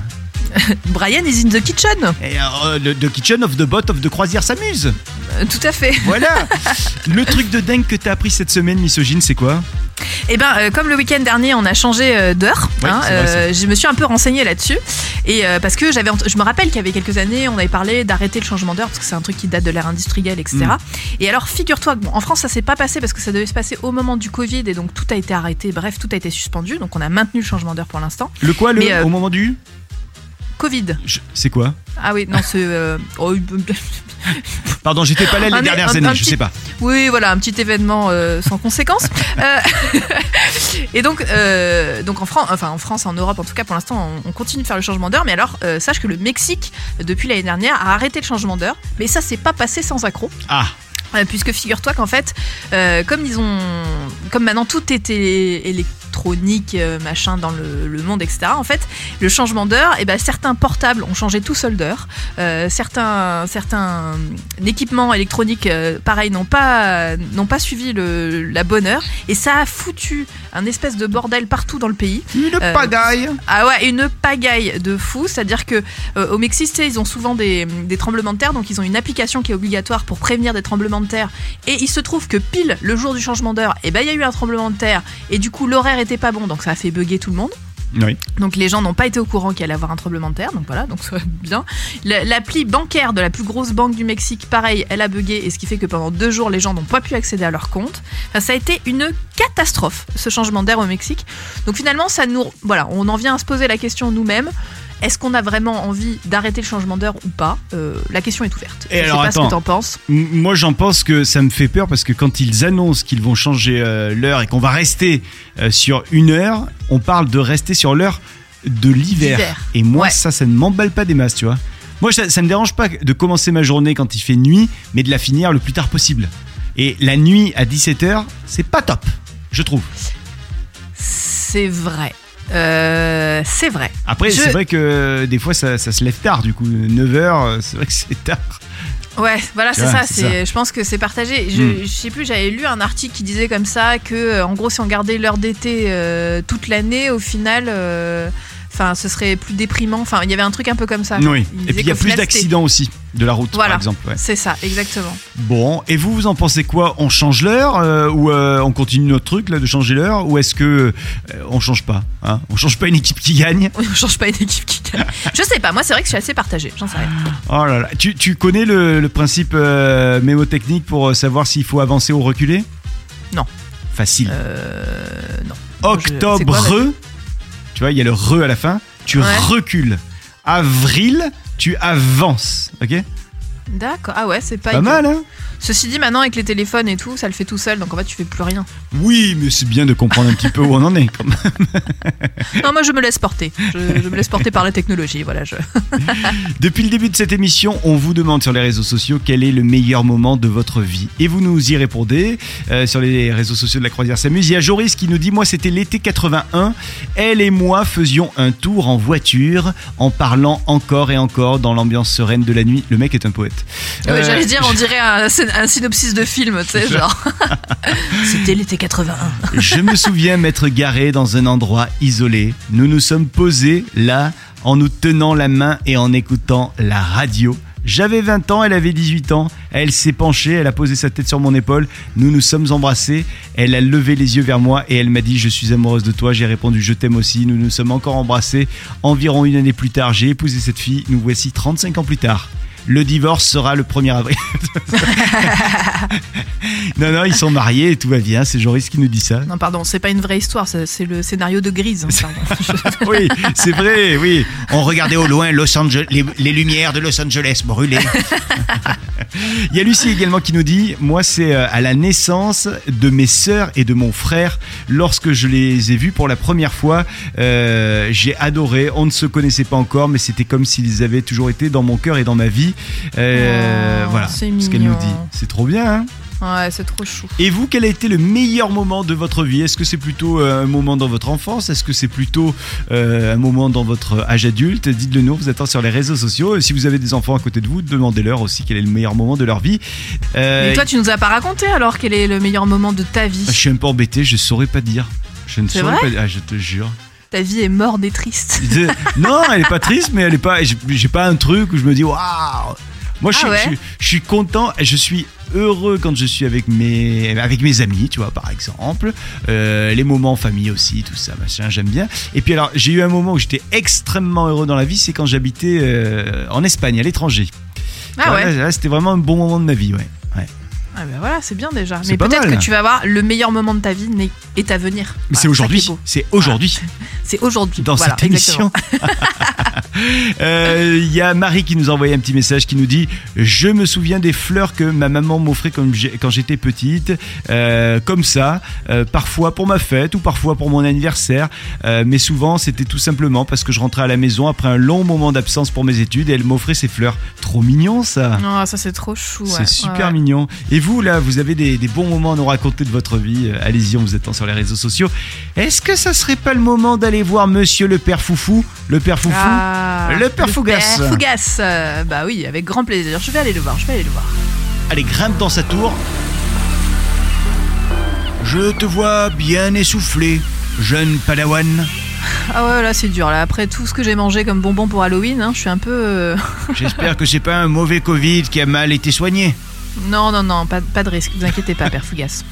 Brian is in the kitchen. Et, euh, le- The Kitchen of the Bot of the Croisière s'amuse. Euh, tout à fait. Voilà. le truc de dingue que t'as appris cette semaine, misogyne, c'est quoi? Eh ben, euh, comme le week-end dernier, on a changé euh, d'heure. Ouais, hein, euh, je me suis un peu renseignée là-dessus, et parce que j'avais, je me rappelle qu'il y avait quelques années, on avait parlé d'arrêter le changement d'heure parce que c'est un truc qui date de l'ère industrielle, etc. Mm. Et alors, figure-toi que bon, en France, ça s'est pas passé parce que ça devait se passer au moment du Covid, et donc tout a été arrêté. Bref, tout a été suspendu, donc on a maintenu le changement d'heure pour l'instant. Le quoi, le, Mais, au moment du? Covid. C'est quoi Ah oui, non, c'est. euh, oh, Pardon, j'étais pas là les Un- dernières un- années, un je petit- sais pas. Oui, voilà, un petit événement euh, sans conséquence. Euh, et donc, euh, donc en, France, enfin, en France, en Europe en tout cas, pour l'instant, on, on continue de faire le changement d'heure. Mais alors, sache que le Mexique, depuis l'année dernière, a arrêté le changement d'heure. Mais ça, c'est pas passé sans accroc. Ah, puisque figure-toi qu'en fait, euh, comme ils ont, comme maintenant tout est électronique, euh, machin dans le, monde, etc. En fait, le changement d'heure, et ben certains portables ont changé tout seul d'heure. Euh, certains, certains équipements électroniques, euh, pareil, n'ont pas, n'ont pas suivi la bonne heure, et ça a foutu un espèce de bordel partout dans le pays. une Euh, pagaille. Ah ouais, une pagaille de fou. C'est-à-dire que euh, au Mexique, ils ont souvent des, des tremblements de terre, donc ils ont une application qui est obligatoire pour prévenir des tremblements de terre. Et il se trouve que pile le jour du changement d'heure, eh ben il y a eu un tremblement de terre, et du coup l'horaire était pas bon, donc ça a fait bugger tout le monde. Donc les gens n'ont pas été au courant qu'il allait avoir un tremblement de terre, donc voilà, donc ça va bien. La- L'appli bancaire de la plus grosse banque du Mexique, pareil, elle a bugué, et ce qui fait que pendant deux jours, les gens n'ont pas pu accéder à leur compte. Ça a été une catastrophe, ce changement d'air au Mexique. Donc finalement, ça nous, voilà, on en vient à se poser la question nous-mêmes. Est-ce qu'on a vraiment envie d'arrêter le changement d'heure ou pas? Euh, La question est ouverte. Et Je alors, sais pas ce que t'en penses. M- Moi, j'en pense que ça me fait peur parce que quand ils annoncent qu'ils vont changer euh, l'heure et qu'on va rester euh, sur une heure, on parle de rester sur l'heure de l'hiver. D'hiver. Et moi, Ouais. ça, ça ne m'emballe pas des masses, tu vois. Moi, ça, ça me dérange pas de commencer ma journée quand il fait nuit, mais de la finir le plus tard possible. Et la nuit à 17h, c'est pas top, je trouve. C'est vrai. Euh, c'est vrai. Après, Je- c'est vrai que euh, des fois, ça, ça se lève tard, du coup. 9h, c'est vrai que c'est tard. Ouais, voilà, c'est ça. je pense que c'est partagé. Je, Mm. je sais plus, j'avais lu un article qui disait comme ça que, euh, en gros, si on gardait l'heure d'été euh, toute l'année, au final, euh, enfin, ce serait plus déprimant. Enfin, il y avait un truc un peu comme ça. Oui. Il Et puis, il y a plus d'accidents aussi de la route, Voilà. par exemple. ouais. C'est ça, exactement. Bon, et vous, vous en pensez quoi On change l'heure euh, ou euh, on continue notre truc là de changer l'heure ou est-ce que euh, on change pas hein? On change pas une équipe qui gagne? On change pas une équipe qui gagne. Je sais pas. Moi, c'est vrai que je suis assez partagée. J'en sais rien. Oh là là, tu, tu connais le, le principe euh, mémotechnique pour savoir s'il faut avancer ou reculer? Non. Facile. Euh, non. Octobre, tu vois, il y a le re à la fin. Tu Ouais. recules. Avril, tu avances. Ok? D'accord. Ah ouais, c'est pas. Pas mal, hein Ceci dit, maintenant avec les téléphones et tout, ça le fait tout seul. Donc en fait, tu fais plus rien. Oui, mais c'est bien de comprendre un petit peu où on en est. Quand même. Non, moi, je me laisse porter. Je, je me laisse porter par la technologie. Voilà. Je... Depuis le début de cette émission, on vous demande sur les réseaux sociaux quel est le meilleur moment de votre vie. Et vous nous y répondez euh, sur les réseaux sociaux de la Croisière s'amuse. Il y a Joris qui nous dit Moi, c'était l'été 81. Elle et moi faisions un tour en voiture en parlant encore et encore dans l'ambiance sereine de la nuit. Le mec est un poète. Ouais, Euh, J'allais dire, on dirait un, un synopsis de film, tu sais, genre. C'était l'été 81. Je me souviens m'être garé dans un endroit isolé. Nous nous sommes posés là en nous tenant la main et en écoutant la radio. J'avais 20 ans, elle avait 18 ans. Elle s'est penchée, elle a posé sa tête sur mon épaule. Nous nous sommes embrassés. Elle a levé les yeux vers moi et elle m'a dit Je suis amoureuse de toi. J'ai répondu Je t'aime aussi. Nous nous sommes encore embrassés. Environ une année plus tard, j'ai épousé cette fille. Nous voici 35 ans plus tard. Le divorce sera le 1er avril. non, non, ils sont mariés et tout va bien. C'est Joris qui nous dit ça. Non, pardon, c'est pas une vraie histoire, c'est le scénario de Grise. hein. Oui, c'est vrai, oui. On regardait au loin Los Angeles, les, les lumières de Los Angeles brûlées. Il y a Lucie également qui nous dit Moi, c'est euh, à la naissance de mes sœurs et de mon frère. Lorsque je les ai vus pour la première fois, euh, j'ai adoré. On ne se connaissait pas encore, mais c'était comme s'ils avaient toujours été dans mon cœur et dans ma vie. Euh, Oh, voilà ce qu'elle nous dit. C'est trop bien, hein Ouais, c'est trop chou. et vous, quel a été le meilleur moment de votre vie? Est-ce que c'est plutôt euh, un moment dans votre enfance? Est-ce que c'est plutôt euh, un moment dans votre âge adulte? Dites-le nous, vous attend sur les réseaux sociaux. Et si vous avez des enfants à côté de vous, demandez-leur aussi quel est le meilleur moment de leur vie. Euh, Mais toi, tu nous as pas raconté alors quel est le meilleur moment de ta vie? Je suis un peu embêté, je saurais pas dire. Je ne saurais vrai? pas dire. Ah, je te jure. Ta vie est morte et triste. Non, elle est pas triste, mais elle est pas. J'ai pas un truc où je me dis waouh. Moi, je, Ah suis- ouais je, je suis content, et je suis heureux quand je suis avec mes avec mes amis, tu vois, par exemple. Euh, les moments en famille aussi, tout ça, machin, j'aime bien. Et puis alors, j'ai eu un moment où j'étais extrêmement heureux dans la vie, c'est quand j'habitais euh, en Espagne, à l'étranger. Ah ouais. C'était vraiment un bon moment de ma vie, ouais. ouais. Ah ben voilà, c'est bien déjà. Mais pas peut-être mal. que tu vas voir le meilleur moment de ta vie est à venir. Mais Voilà, c'est aujourd'hui, c'est aujourd'hui, C'est aujourd'hui. dans Voilà, cette émission. exactement. Euh, Il y a Marie qui nous a envoyé un petit message qui nous dit Je me souviens des fleurs que ma maman m'offrait quand j'étais petite, euh, comme ça, euh, parfois pour ma fête ou parfois pour mon anniversaire, mais souvent c'était tout simplement parce que je rentrais à la maison après un long moment d'absence pour mes études et elle m'offrait ces fleurs. Trop mignon ça Non, ça c'est trop chou. c'est ouais. super ouais. mignon. Et vous, là, vous avez des, des bons moments à nous raconter de votre vie. Euh, Allez-y, on vous attend sur les réseaux sociaux. Est-ce que ça serait pas le moment d'aller voir Monsieur le Père Foufou Le Père Foufou Ah, Le Père Fougas. Père Fougas. euh, bah oui, avec grand plaisir. Je vais aller le voir. Je vais aller le voir. Allez, grimpe dans sa tour. Je te vois bien essoufflé, jeune padawan. Ah ouais, là c'est dur. Là après tout ce que j'ai mangé comme bonbon pour Halloween, hein, je suis un peu. euh, J'espère que c'est pas un mauvais Covid qui a mal été soigné. Non, non, non, pas, pas de risque. Vous inquiétez pas, Père Fougas.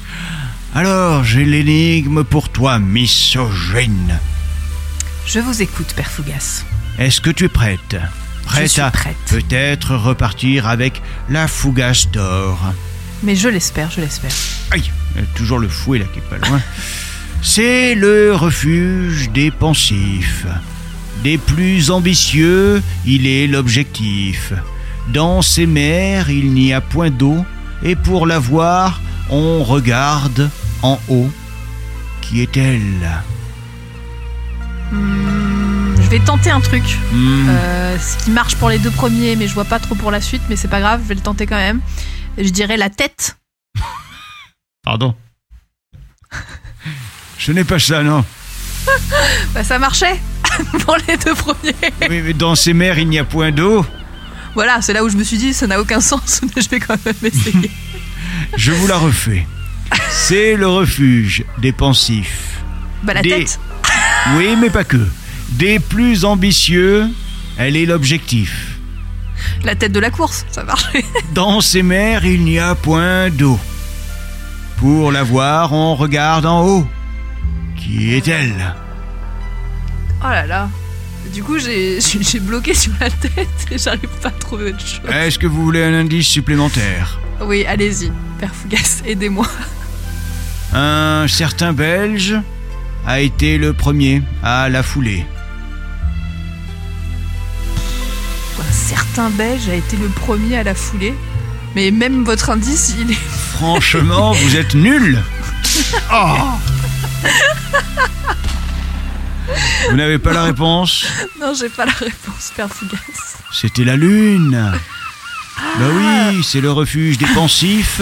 Alors, j'ai l'énigme pour toi, misogyne. Je vous écoute, Père Fougas. Est-ce que tu es prête? Prête à peut-être repartir avec la fougasse d'or. Mais je l'espère, je l'espère. Aïe, toujours le fouet là qui est pas loin. C'est le refuge des pensifs. Des plus ambitieux, il est l'objectif. Dans ces mers, il n'y a point d'eau, et pour la voir, on regarde en haut. Qui est-elle Hmm, je vais tenter un truc. Hmm, Euh, ce qui marche pour les deux premiers, mais je vois pas trop pour la suite, mais c'est pas grave, je vais le tenter quand même. Je dirais la tête. Pardon. Je n'ai pas ça, non. Bah ça marchait pour les deux premiers. Oui, mais dans ces mers, il n'y a point d'eau. Voilà, c'est là où je me suis dit, ça n'a aucun sens, mais je vais quand même essayer. Je vous la refais. C'est le refuge des pensifs. Bah la Des- tête. Oui, mais pas que. Des plus ambitieux, elle est l'objectif. La tête de la course, ça marchait. Dans ces mers, il n'y a point d'eau. Pour la voir, on regarde en haut. Qui est-elle? Oh là là. Du coup, j'ai bloqué sur la tête et j'arrive pas à trouver autre chose. Est-ce que vous voulez un indice supplémentaire? Oui, allez-y, Père Fougas, aidez-moi. Un certain Belge a été le premier à la fouler. Un certain Belge a été le premier à la fouler. Mais même votre indice, il est. Franchement, vous êtes nuls Oh Vous n'avez pas la réponse Non, j'ai pas la réponse, Père Fougas. C'était la lune. Bah oui, c'est le refuge des pensifs,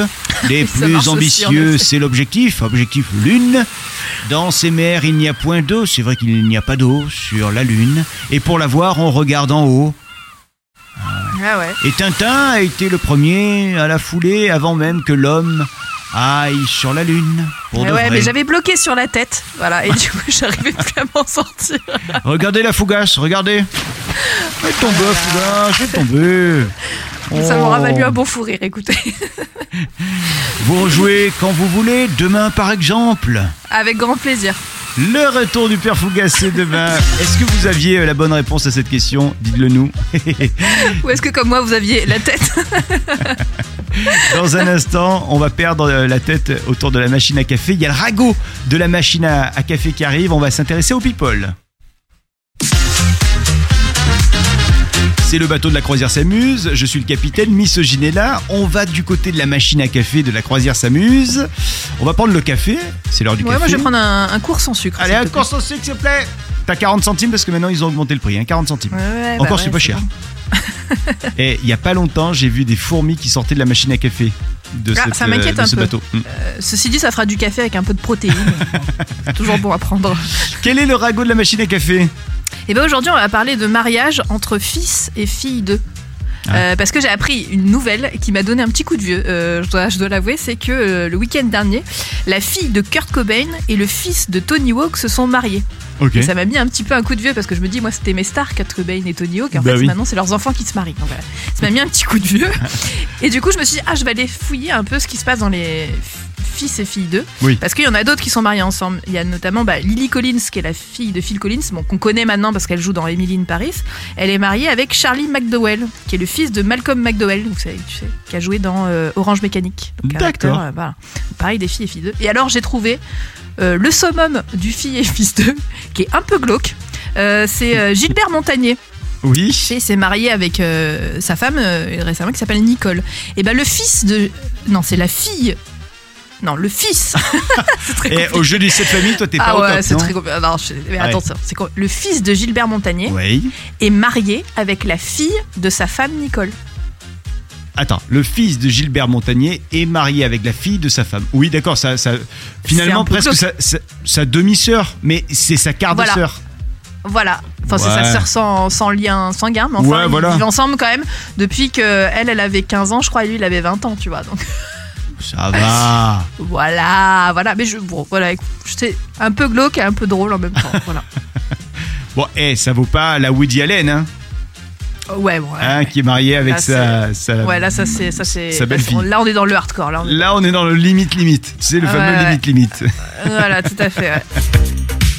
des plus ambitieux, c'est l'objectif, objectif lune. Dans ces mers, il n'y a point d'eau, c'est vrai qu'il n'y a pas d'eau sur la lune. Et pour la voir, on regarde en haut. Ah ouais. Et Tintin a été le premier à la fouler avant même que l'homme aille sur la lune. Pour de ouais, vrai. mais j'avais bloqué sur la tête. Voilà, et du coup, j'arrivais plus à m'en sortir. Regardez la fougasse, regardez. Elle tombe, la fougasse, elle tombée. Ça Oh. m'aura valu un bon fou rire, écoutez. Vous rejouez quand vous voulez, demain par exemple. Avec grand plaisir. Le retour du Père Fougasse, c'est demain. Est-ce que vous aviez euh, la bonne réponse à cette question Dites-le nous. Ou est-ce que, comme moi, vous aviez la tête Dans un instant, on va perdre euh, la tête autour de la machine à café. Il y a le ragot de la machine à, à café qui arrive. On va s'intéresser aux people. C'est le bateau de la croisière s'amuse. Je suis le capitaine Misogyne est là. On va du côté de la machine à café de la croisière s'amuse. On va prendre le café. C'est l'heure du Ouais, café. moi, je vais prendre un, un cours sans sucre. Allez, un course au sucre, s'il te plaît. T'as 40 centimes parce que maintenant ils ont augmenté le prix. Hein, 40 centimes. Ouais, ouais, bah Encore, ouais, c'est pas cher. Et il y a pas longtemps, j'ai vu des fourmis qui sortaient de la machine à café de, Ah, cette, ça m'inquiète de un ce peu. bateau. Mm. Euh, ceci dit, ça fera du café avec un peu de protéines. C'est toujours bon à prendre. Quel est le ragot de la machine à café? Et bien aujourd'hui, on va parler de mariage entre fils et filles d'eux. Ah. Euh, parce que j'ai appris une nouvelle qui m'a donné un petit coup de vieux, euh, je dois, je dois l'avouer, c'est que euh, le week-end dernier, la fille de Kurt Cobain et le fils de Tony Hawk se sont mariés. Et ça m'a mis un petit peu un coup de vieux parce que je me dis, moi c'était mes stars, Kurt Cobain et Tony Hawk, et en Bah fait oui. maintenant c'est leurs enfants qui se marient. Donc voilà, ça m'a mis un petit coup de vieux. et du coup, je me suis dit, ah, je vais aller fouiller un peu ce qui se passe dans les fils et filles d'eux. Oui. Parce qu'il y en a d'autres qui sont mariés ensemble. Il y a notamment bah, Lily Collins, qui est la fille de Phil Collins, bon, qu'on connaît maintenant parce qu'elle joue dans Emily in Paris. Elle est mariée avec Charlie McDowell, qui est le fils de Malcolm McDowell, donc c'est- tu sais, qui a joué dans euh, Orange Mécanique. D'accord. euh, voilà. Pareil, des filles et filles d'eux. Et alors, j'ai trouvé euh, le summum du fille et fils d'eux, qui est un peu glauque. C'est Gilbert Montagnier. Oui. Et s'est marié avec euh, sa femme euh, récemment qui s'appelle Nicole. Et ben le fils de. Non, c'est la fille. Non, le fils. très Et compliqué. au jeu des sept familles, toi, t'es pas Ah au ouais, top, c'est non très compliqué. Non, je- mais Ouais. attention, c'est quoi Le fils de Gilbert Montagnier Oui. est marié avec la fille de sa femme Nicole. Attends, le fils de Gilbert Montagnier est marié avec la fille de sa femme. Oui, d'accord, ça, ça, finalement peu presque glauque. sa, sa- sa demi-sœur, mais c'est sa quart de Voilà. sœur. Voilà. Enfin, c'est Ouais. sa sœur sans, sans lien sanguin, mais enfin, Ouais, ils voilà. vivent ensemble quand même depuis que elle, elle avait 15 ans, je crois, et lui, il avait 20 ans, tu vois. Donc Ça va. voilà, voilà. Mais je, bon, voilà, écoute, c'est un peu glauque et un peu drôle en même temps. Voilà. Bon, eh, ça vaut pas la Woody Allen, hein, Ouais, ouais. hein, ouais. qui est marié avec Là, sa, sa- Ouais, là, ça c'est, ça c'est. Sa belle-fille. Là, on est dans le hardcore. Là, on est- Là, on est dans le limite limite. Tu sais, le Ouais, fameux ouais. limite limite. Voilà, tout à fait. ouais.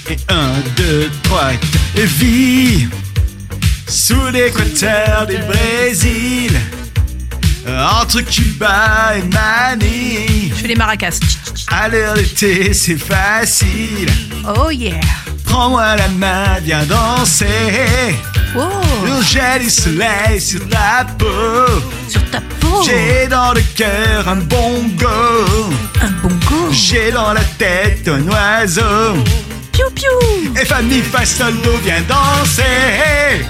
Et un, deux, trois, et vie sous l'équateur du Brésil, entre Cuba et Manille. Je fais les maracas. À l'heure d'été, c'est facile. Oh yeah. Prends-moi la main, viens danser. Oh, Le du soleil sur ta peau. sur ta peau. J'ai dans le cœur un bongo. un bongo. J'ai dans la tête un oiseau. Piou piou. Et Fanny Fassoldo vient danser.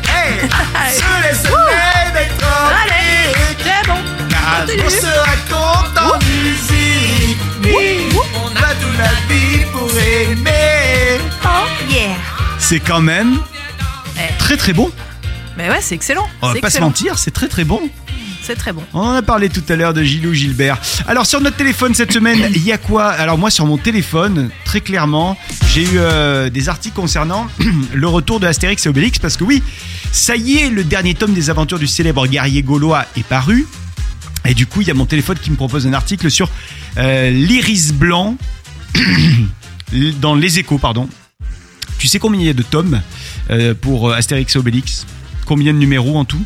Hey Sous les soleils des on se raconte en musique. Oui, on a toute la vie pour aimer. Oh yeah. C'est quand même Eh. très très bon. Mais ouais, c'est excellent. On va pas se mentir, c'est très très bon. C'est très bon. On en a parlé tout à l'heure de Gilou Gilbert. Alors sur notre téléphone cette semaine, il y a quoi? Alors moi sur mon téléphone, très clairement, j'ai eu euh, des articles concernant le retour de Astérix et Obélix parce que oui, ça y est, le dernier tome des aventures du célèbre guerrier gaulois est paru. Et du coup, il y a mon téléphone qui me propose un article sur euh, l'iris blanc dans les échos, pardon. Tu sais combien il y a de tomes euh, pour euh, Astérix et Obélix? Combien de numéros en tout?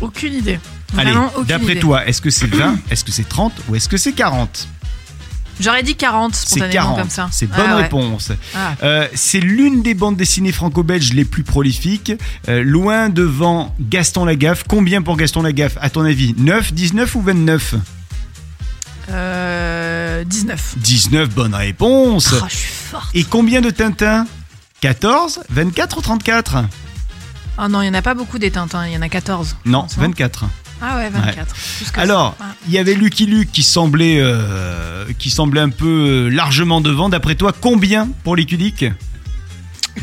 Aucune idée. Allez, Vraiment d'après toi, est-ce que c'est 20, est-ce que c'est 30 ou est-ce que c'est 40 J'aurais dit 40 C'est spontanément 40, comme ça. c'est Ah bonne ouais. réponse. Ah. Euh, c'est l'une des bandes dessinées franco-belges les plus prolifiques, euh, loin devant Gaston Lagaffe. Combien pour Gaston Lagaffe, à ton avis? 9, 19 ou 29 Euh, 19. 19, bonne réponse. Oh, je suis forte. Et combien de Tintin 14, 24 ou 34 Oh non, il n'y en a pas beaucoup des Tintins, il y en a 14. je Non, pense, 24. Ah ouais, 24. Plus que Alors. Ah. il y avait Lucky Luke qui semblait, euh, qui semblait un peu euh, largement devant. D'après toi, combien pour Lucky Luke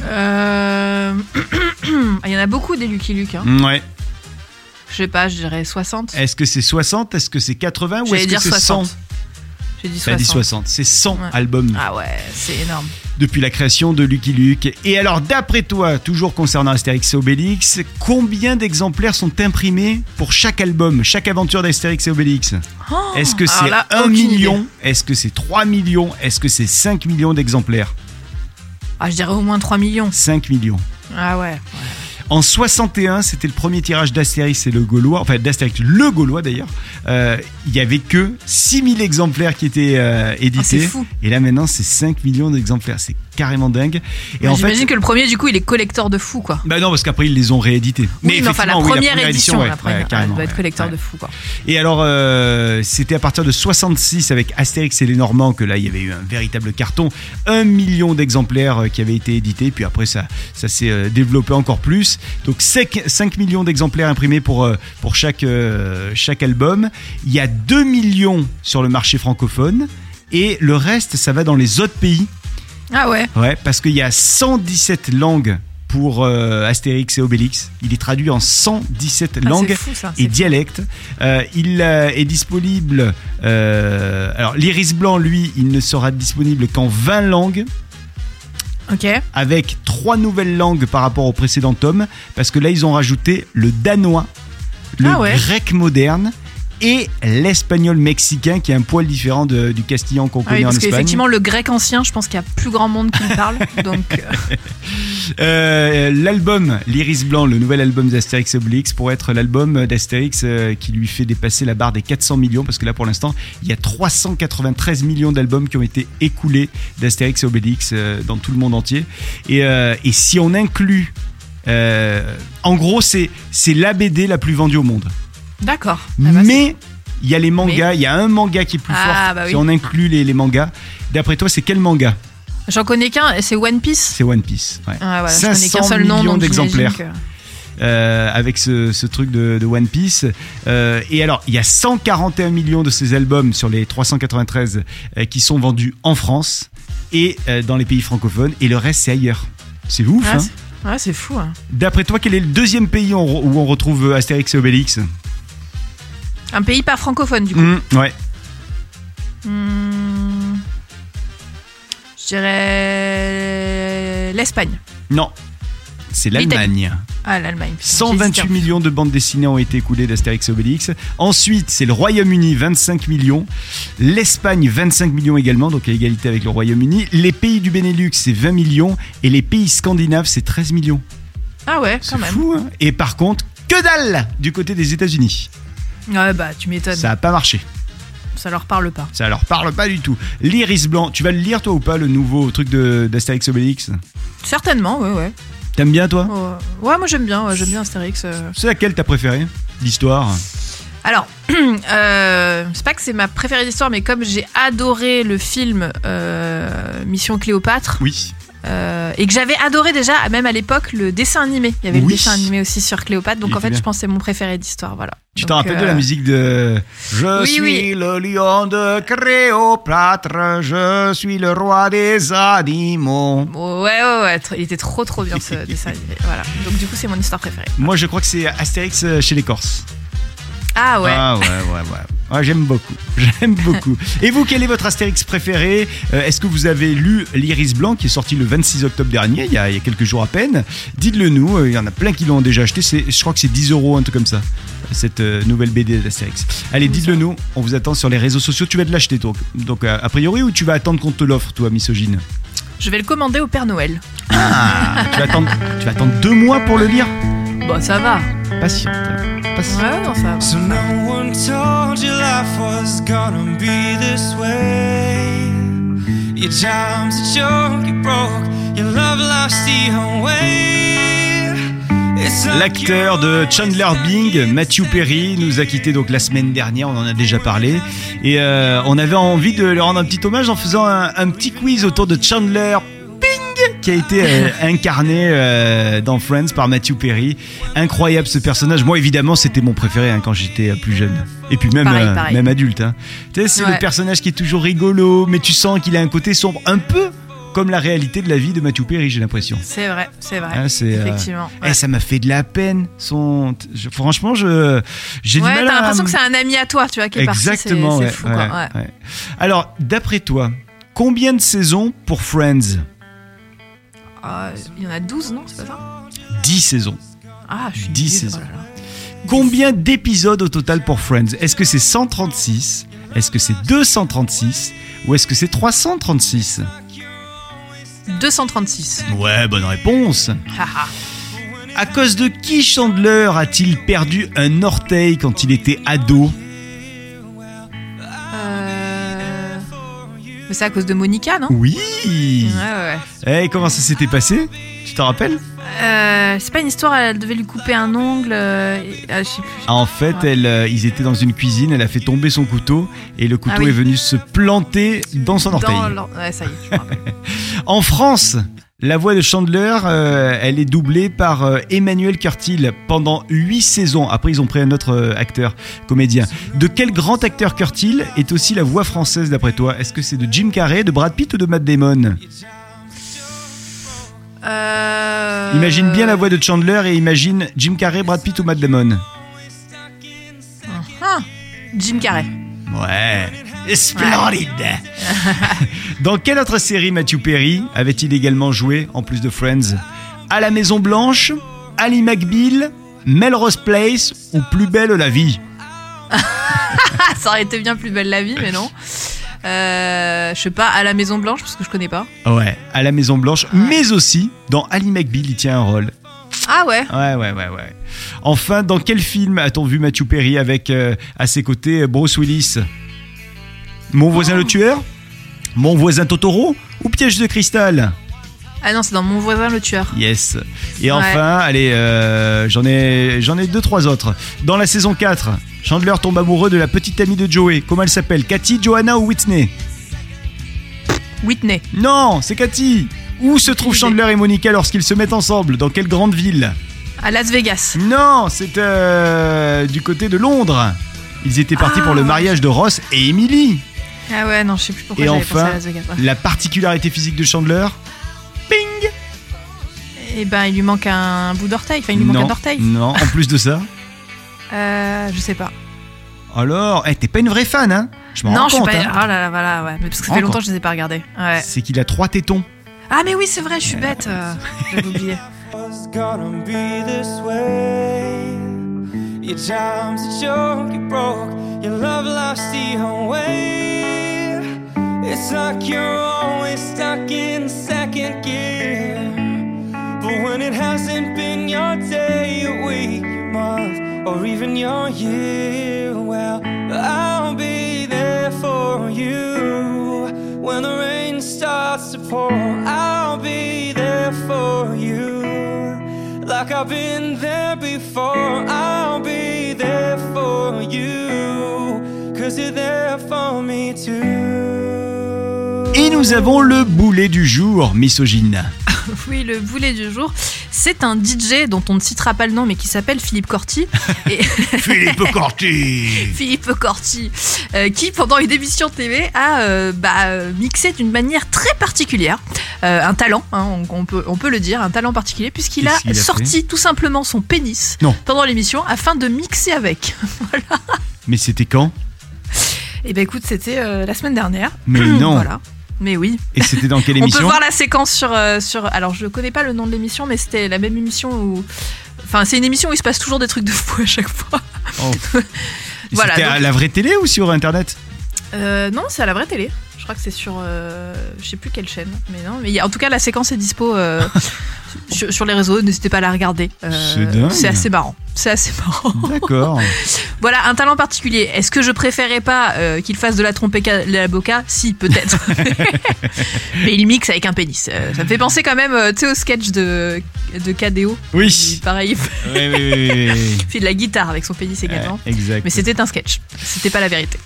Euh, Il y en a beaucoup des Lucky Luke. Hein. Ouais. Je sais pas, je dirais 60. Est-ce que c'est 60 Est-ce que c'est 80 ou est-ce que dire c'est 60. 100 J'ai dit T'as 60. dit 60. C'est 100 Ouais. albums Ah ouais, c'est énorme. depuis la création de Lucky Luke. Et alors, d'après toi, toujours concernant Astérix et Obélix, combien d'exemplaires sont imprimés pour chaque album, chaque aventure d'Astérix et Obélix? Oh, Est-ce que c'est là, 1 aucune million? Est-ce que c'est 3 millions? Est-ce que c'est 5 millions d'exemplaires? Ah, je dirais au moins 3 millions. 5 millions. Ah ouais. En 61, c'était le premier tirage d'Astérix et le Gaulois, enfin d'Astérix le Gaulois d'ailleurs. Euh, Il y avait que 6000 exemplaires qui étaient euh, Ah, c'est édités. fou. et là maintenant, c'est 5 millions d'exemplaires. C'est carrément dingue. Et en J'imagine que le premier, du coup, il est collector de fou, quoi. bah non, parce qu'après ils les ont réédités. oui, mais enfin, la effectivement, oui, première édition, ouais, la première, ouais, elle doit être collector de fou, quoi. Et alors, euh, c'était à partir de 66 avec Astérix et les Normands que là, il y avait eu un véritable carton. Un million d'exemplaires euh, qui avaient été édités. Puis après, ça, ça s'est euh, développé encore plus. Donc 5, 5 millions d'exemplaires imprimés pour, pour chaque, chaque album. Il y a 2 millions sur le marché francophone. Et le reste, ça va dans les autres pays. Ah ouais. Ouais, parce qu'il y a 117 langues pour euh, Astérix et Obélix. Il est traduit en 117 Ah, langues c'est fou, ça. et dialectes. Euh, il euh, est disponible. euh, alors, l'iris blanc, lui, il ne sera disponible qu'en 20 langues. Ok. avec trois nouvelles langues par rapport au précédent tome, parce que là, ils ont rajouté le danois, le Ah ouais. grec moderne. Et l'espagnol mexicain qui est un poil différent de- du castillan qu'on Ah oui, connaît en parce Espagne. qu'effectivement, le grec ancien, je pense qu'il y a plus grand monde qui le parle. donc, euh, Euh, l'album L'Iris Blanc, le nouvel album d'Astérix et Obélix, pour être l'album d'Astérix euh, qui lui fait dépasser la barre des 400 millions, parce que là pour l'instant, il y a 393 millions d'albums qui ont été écoulés d'Astérix et Obélix dans tout le monde entier. Et, euh, et si on inclut Euh, en gros, c'est c'est la BD la plus vendue au monde. D'accord. Ah bah, Mais il y a les mangas, il y a un manga qui est plus Ah, fort. bah oui. Si on inclut les, les mangas, d'après toi, c'est quel manga? J'en connais qu'un, c'est One Piece? C'est One Piece. ouais. Ah, voilà, je connais 500 qu'un seul nom, millions donc j'imagine d'exemplaires. que- euh, avec ce, ce truc de, de One Piece. Euh, et alors, il y a 141 millions de ces albums sur les 393 euh, qui sont vendus en France et euh, dans les pays francophones, et le reste c'est ailleurs. C'est ouf. Ah, hein c'est- Ouais, c'est fou. hein. D'après toi, quel est le deuxième pays où on retrouve Astérix et Obélix? Un pays pas francophone, du coup. Mmh, Ouais. Hmm, Je dirais l'Espagne. Non. C'est l'Allemagne. Ah, l'Allemagne. putain, 128 j'hésitais. millions de bandes dessinées ont été écoulées d'Astérix et Obélix. Ensuite, c'est le Royaume-Uni, 25 millions. L'Espagne, 25 millions également, donc à égalité avec le Royaume-Uni. Les pays du Benelux, c'est 20 millions. Et les pays scandinaves, c'est 13 millions. Ah ouais, C'est quand même. fou, hein Et par contre, que dalle du côté des États-Unis. Ouais, bah, tu m'étonnes. Ça Ça... n'a pas marché. leur parle pas. Ça leur parle pas du tout. L'Iris Blanc, tu vas le lire toi ou pas, le nouveau truc de- d'Astérix Obélix? Certainement, ouais, ouais. T'aimes bien toi? Oh, Ouais, moi j'aime bien, ouais, j'aime bien Astérix. euh. C'est laquelle t'as préféré L'histoire Alors, euh, c'est pas que c'est ma préférée d'histoire, mais comme j'ai adoré le film euh, Mission Cléopâtre, Oui. Euh, et que j'avais adoré déjà, même à l'époque, le dessin animé. Il y avait Oui. le dessin animé aussi sur Cléopâtre, donc Il en fait, bien. je pense que c'est mon préféré d'histoire, voilà. Tu t'en rappelles de euh, la musique de Je oui, suis oui. le lion de Cléopâtre, je suis le roi des animaux. Ouais, ouais, ouais, il était trop trop bien ce dessin animé. Voilà. Donc du coup, c'est mon histoire préférée. Moi, je crois que c'est Astérix euh, chez les Corses. Ah ouais. Ah ouais, ouais, ouais. Ouais, j'aime beaucoup. J'aime beaucoup. Et vous, quel est votre Astérix préféré? Euh, Est-ce que vous avez lu L'Iris Blanc qui est sorti le 26 octobre dernier, il y a, il y a quelques jours à peine? Dites-le nous. euh, Il y en a plein qui l'ont déjà acheté. Je crois que c'est 10 euros, un truc comme ça. Cette euh, nouvelle BD d'Astérix. Allez, dites-le nous. On vous attend sur les réseaux sociaux. Tu vas te l'acheter, donc, donc a priori, ou tu vas attendre qu'on te l'offre, toi, misogyne? Je vais le commander au Père Noël. Ah, tu vas attendre, tu vas attendre deux mois pour le lire? Bon, ça va. Patiente. Patiente. Ouais, non, ça va. So no one told you life was gonna be this way. Your job's a joke, you broke, your love lost the like L'acteur de Chandler Bing, Matthew Perry, nous a quitté donc la semaine dernière, on en a déjà parlé. Et euh, on avait envie de lui rendre un petit hommage en faisant un, un petit quiz autour de Chandler qui a été euh, incarné euh, dans Friends par Matthew Perry. Incroyable ce personnage. Moi, évidemment, c'était mon préféré hein, quand j'étais euh, plus jeune. Et puis même, Pareil, pareil. même adulte. hein. Tu sais, c'est le personnage qui est toujours rigolo, mais tu sens qu'il a un côté sombre, un peu comme la réalité de la vie de Matthew Perry, j'ai l'impression. C'est vrai, c'est vrai. Euh, Effectivement. eh, ça m'a fait de la peine. Son, je- franchement, je, j'ai du mal t'as à. l'impression que c'est un ami à toi, tu vois, qui est parti. c'est- Exactement. C'est ouais, fou, quoi. Alors, d'après toi, combien de saisons pour Friends? Ah, il y en a 12, non C'est pas ça 10 saisons. Ah, je suis 10 nulle, saisons. oh là là. Combien d'épisodes au total pour Friends Est-ce que c'est 136 Est-ce que c'est 236 Ou est-ce que c'est 336 236. Ouais, bonne réponse. À cause de qui Chandler a-t-il perdu un orteil quand il était ado? Mais c'est à cause de Monica, non? Oui Ouais. Eh, comment ça s'était passé? Tu t'en rappelles? Euh, c'est pas une histoire, elle devait lui couper un ongle. euh, et- ah, je sais plus. En fait, Ouais. elle, euh, ils étaient dans une cuisine, elle a fait tomber son couteau et le couteau Ah oui. est venu se planter dans son orteil. Dans l'or- Ouais, ça y est, je me rappelle. En France, la voix de Chandler, euh, elle est doublée par euh, Emmanuel Curtil pendant 8 saisons. Après, ils ont pris un autre euh, acteur, comédien. De quel grand acteur Curtil est aussi la voix française d'après toi? Est-ce que c'est de Jim Carrey, de Brad Pitt ou de Matt Damon? Imagine bien la voix de Chandler et imagine Jim Carrey, Brad Pitt ou Matt Damon. Ah, Jim Carrey. Ouais. Splendide Dans quelle autre série Matthew Perry avait-il également joué, en plus de Friends? À la Maison Blanche, Ali McBeal, Melrose Place ou Plus belle la vie? Ça aurait été bien plus belle la vie, mais non. Euh, je sais pas, à la Maison Blanche, parce que je connais pas. Ouais, à la Maison Blanche, mais aussi dans Ali McBeal, il tient un rôle. Ah ouais Ouais, ouais, ouais, ouais. Enfin, dans quel film a-t-on vu Matthew Perry avec euh, à ses côtés Bruce Willis? Mon voisin le tueur Mon voisin Totoro Ou Piège de cristal Ah non, c'est dans Mon voisin le tueur. Yes. Et Ouais. enfin, allez, euh, j'en ai, j'en ai deux, trois autres. Dans la saison 4, Chandler tombe amoureux de la petite amie de Joey. Comment elle s'appelle? Cathy, Johanna ou Whitney? Whitney. Non, c'est Cathy. Où se trouvent Chandler et Monica lorsqu'ils se mettent ensemble? Dans quelle grande ville? À Las Vegas. Non, c'est euh, du côté de Londres. Ils étaient partis Ah. pour le mariage de Ross et Emily. Ah ouais, non, je sais plus pourquoi Et j'avais pensé enfin, à Las Vegas. ouais. la particularité physique de Chandler Ping Eh ben, il lui manque un bout d'orteil. Enfin, il lui manque non, un orteil. Non, en plus de ça. Euh, je sais pas. Alors, eh, t'es pas une vraie fan, hein? Je m'en Non, rends je suis compte. pas. hein. Oh là là, voilà, ouais. Mais parce que ça fait Encore. longtemps que je les ai pas regardés. Ouais. C'est qu'il a trois tétons. Ah, mais oui, c'est vrai, je suis bête. euh, J'avais oublié. was gonna be this way? Your job's a joke, you broke, your love life's the way. It's like you're always stuck in second gear. But when it hasn't been your day, your week, your month, or even your year, well, I'll be there for you. When the rain starts to pour, I'll be there for you. Like I've been there before, I'll be there for you. Cause you're there for me too. Nous avons le boulet du jour, misogyne. Oui, le boulet du jour, c'est un DJ dont on ne citera pas le nom, mais qui s'appelle Philippe Corti. Et Philippe Corti Philippe Corti, euh, qui pendant une émission TV a euh, bah, mixé d'une manière très particulière, Euh, un talent, hein, on, on peut, on peut le dire, un talent particulier, puisqu'il a sorti tout simplement son pénis Non. pendant l'émission afin de mixer avec. Mais c'était quand? Et ben écoute, c'était euh, la semaine dernière. Mais non Voilà. Mais oui. Et c'était dans quelle On peut émission voir la séquence sur, euh, sur. Alors, je connais pas le nom de l'émission, mais c'était la même émission où. Enfin, c'est une émission où il se passe toujours des trucs de fou à chaque fois. Oh. Voilà, C'était à la vraie télé ou sur internet Euh, non, c'est à la vraie télé. Je crois que c'est sur. euh, je sais plus quelle chaîne. Mais non. Mais en tout cas, la séquence est dispo euh, sur, sur les réseaux. N'hésitez pas à la regarder. C'est assez marrant. C'est assez marrant. D'accord. voilà, un talent particulier. Est-ce que je préférais pas euh, qu'il fasse de la trompée la boca? Si, peut-être. mais il mixe avec un pénis. Euh, ça me fait penser quand même, euh, tu sais, au sketch de, de KDO. Oui. Il- Pareil, il fait- Oui, oui, oui, il fait de la guitare avec son pénis également. Exact. Mais c'était un sketch. C'était pas la vérité.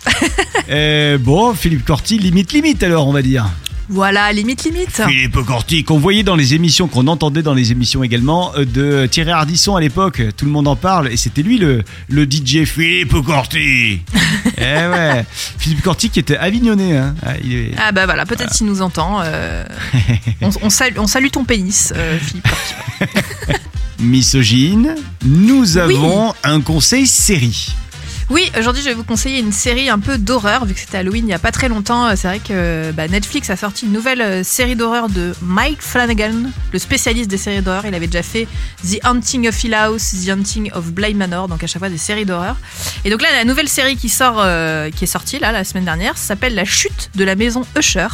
Bon, Philippe Corti, limite, limite alors, on va dire. Voilà, limite, limite. Philippe Corti, qu'on voyait dans les émissions, qu'on entendait dans les émissions également, euh, de Thierry Ardisson à l'époque. Tout le monde en parle, et c'était lui le, le DJ Philippe Corti. eh ouais. Philippe Corti qui était avignonné. Hein. Ah, il est- Ah bah voilà, peut-être s'il nous entend. euh, on, on salue, on salue ton pénis, euh, Philippe. Corti. Misogyne, nous avons un conseil série. Oui, aujourd'hui je vais vous conseiller une série un peu d'horreur, vu que c'était Halloween il n'y a pas très longtemps. euh, C'est vrai que bah, Netflix a sorti une nouvelle euh, série d'horreur de Mike Flanagan, le spécialiste des séries d'horreur. Il avait déjà fait The Haunting of Hill House, The Haunting of Bly Manor, donc à chaque fois des séries d'horreur. Et donc là, la nouvelle série qui sort, euh, qui est sortie là la semaine dernière, s'appelle La chute de la maison Usher.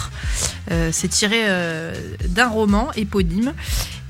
Euh, c'est tiré euh, d'un roman éponyme.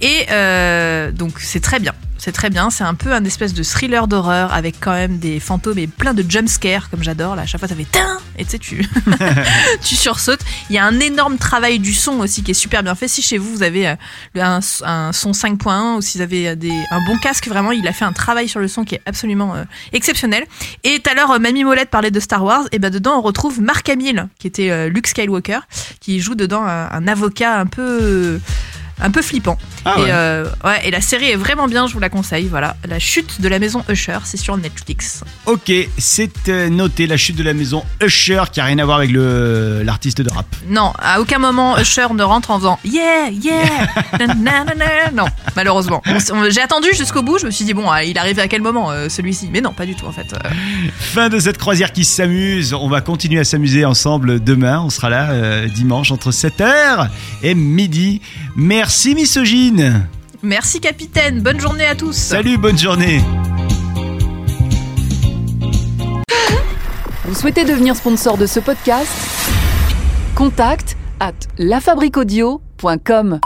Et euh, donc c'est très bien. C'est très bien. C'est un peu un espèce de thriller d'horreur avec quand même des fantômes et plein de jumpscares comme j'adore. Là, à chaque fois ça fait tin et tu sais tu tu sursautes. Il y a un énorme travail du son aussi qui est super bien fait. Si chez vous vous avez euh, un, un son 5.1 ou si vous avez euh, des, un bon casque, vraiment il a fait un travail sur le son qui est absolument euh, exceptionnel. Et tout à l'heure Mamie Molette parlait de Star Wars. Et ben dedans on retrouve Mark Hamill qui était euh, Luke Skywalker qui joue dedans un, un avocat un peu un peu flippant. Ah et, ouais. euh, ouais, et la série est vraiment bien, je vous la conseille. Voilà, La chute de la maison Usher, c'est sur Netflix. Ok, c'est euh, noté la chute de la maison Usher qui a rien à voir avec le l'artiste de rap. Non, à aucun moment Usher ne rentre en faisant Yeah, yeah, na, na, na, non, malheureusement. J'ai attendu jusqu'au bout, je me suis dit bon, ah, il arrive à quel moment euh, celui-ci? Mais non, pas du tout en fait. Euh, Fin de cette croisière qui s'amuse. On va continuer à s'amuser ensemble demain. On sera là dimanche entre 7h et midi. Merci misogyne. Merci capitaine, bonne journée à tous. Salut, bonne journée. Vous souhaitez devenir sponsor de ce podcast? Contact à lafabriquaudio.com.